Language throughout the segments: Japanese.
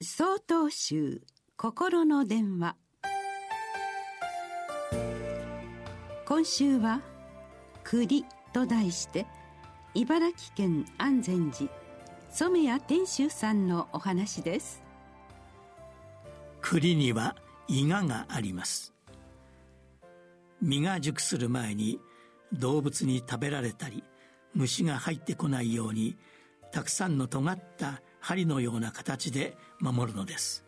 総統集心の電話。今週は「栗」と題して茨城県安全寺染谷天秀さんのお話です。栗には伊賀があります。実が熟する前に動物に食べられたり虫が入ってこないようにたくさんの尖った針のような形で守るのです。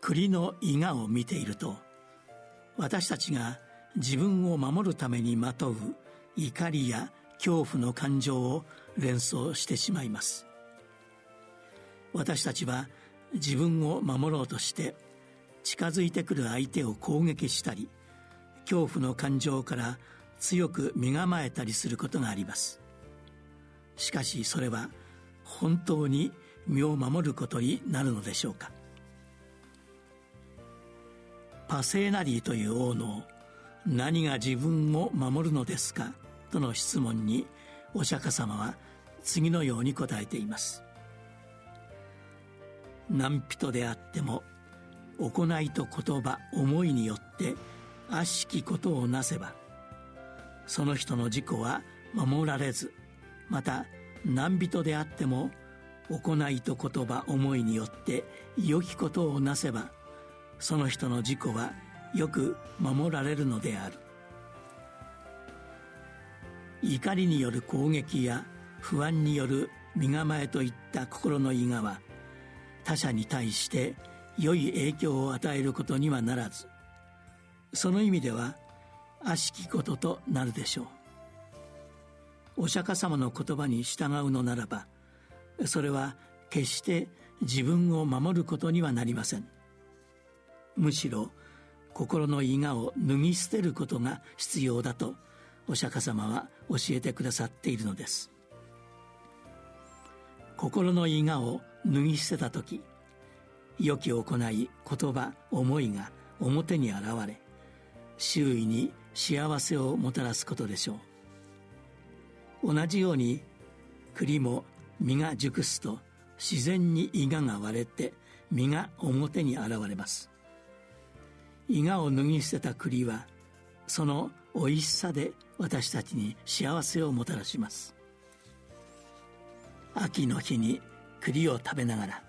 栗の伊賀を見ていると私たちが自分を守るためにまとう怒りや恐怖の感情を連想してしまいます。私たちは自分を守ろうとして近づいてくる相手を攻撃したり恐怖の感情から強く身構えたりすることがあります。しかしそれは本当に身を守ることになるのでしょうか？パセーナリーという王の何が自分を守るのですか？との質問にお釈迦様は次のように答えています。何人であっても行いと言葉思いによって悪しきことをなせばその人の自己は守られずまた何人であっても行いと言葉思いによって良きことをなせばその人の自己はよく守られるのである。怒りによる攻撃や不安による身構えといった心の伊賀は他者に対して良い影響を与えることにはならずその意味では悪しきこととなるでしょう。お釈迦様の言葉に従うのならばそれは決して自分を守ることにはなりません。むしろ心の伊賀を脱ぎ捨てることが必要だとお釈迦様は教えてくださっているのです。心の伊賀を脱ぎ捨てた時良き行い言葉思いが表に現れ周囲に幸せをもたらすことでしょう。同じように栗も実が熟すと自然に伊賀が割れて実が表に現れます。伊賀を脱ぎ捨てた栗はその美味しさで私たちに幸せをもたらします。秋の日に栗を食べながら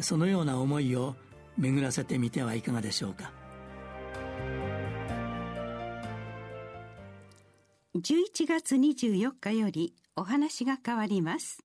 そのような思いを巡らせてみてはいかがでしょうか。11月24日よりお話が変わります。